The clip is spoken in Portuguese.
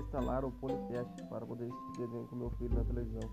instalar o Polycast para poder assistir desenho com meu filho na televisão.